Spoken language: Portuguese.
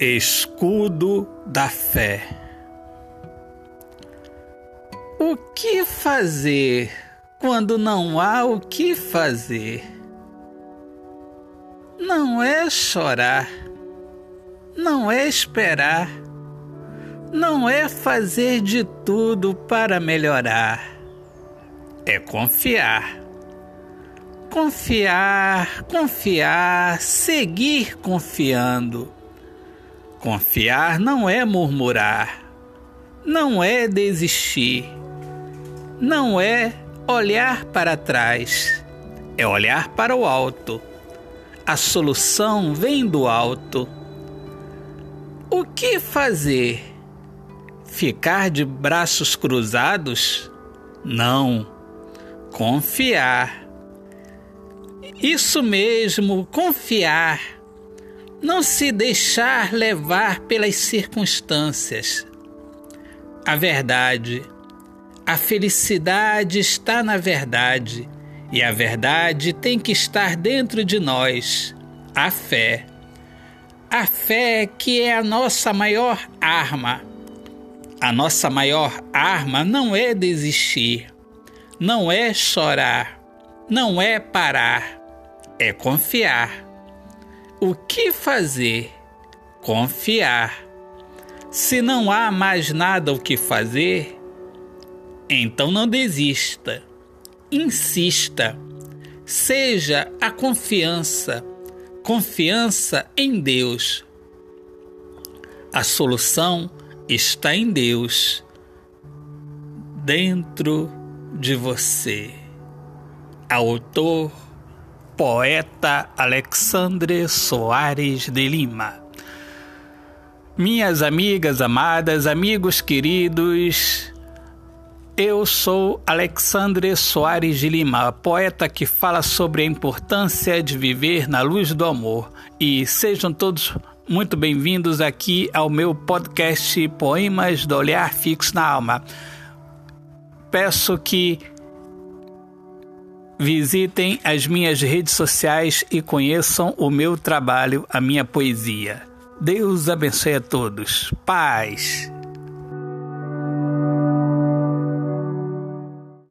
Escudo da fé. O que fazer quando não há o que fazer? Não é chorar, não é esperar, não é fazer de tudo para melhorar, é confiar. Confiar, confiar, seguir confiando Confiar não é murmurar, não é desistir, não é olhar para trás, é olhar para o alto. A solução vem do alto. O que fazer? Ficar de braços cruzados? Não. Confiar. Isso mesmo, confiar não se deixar levar pelas circunstâncias. A verdade, a felicidade está na verdade, e a verdade tem que estar dentro de nós a fé. A fé que é a nossa maior arma. A nossa maior arma não é desistir, não é chorar, não é parar, é confiar o que fazer? Confiar. Se não há mais nada o que fazer, então não desista. Insista. Seja a confiança, confiança em Deus. A solução está em Deus, dentro de você. Autor poeta Alexandre Soares de Lima. Minhas amigas amadas, amigos queridos, eu sou Alexandre Soares de Lima, poeta que fala sobre a importância de viver na luz do amor. E sejam todos muito bem-vindos aqui ao meu podcast Poemas do Olhar Fixo na Alma. Peço que Visitem as minhas redes sociais e conheçam o meu trabalho, a minha poesia. Deus abençoe a todos. Paz.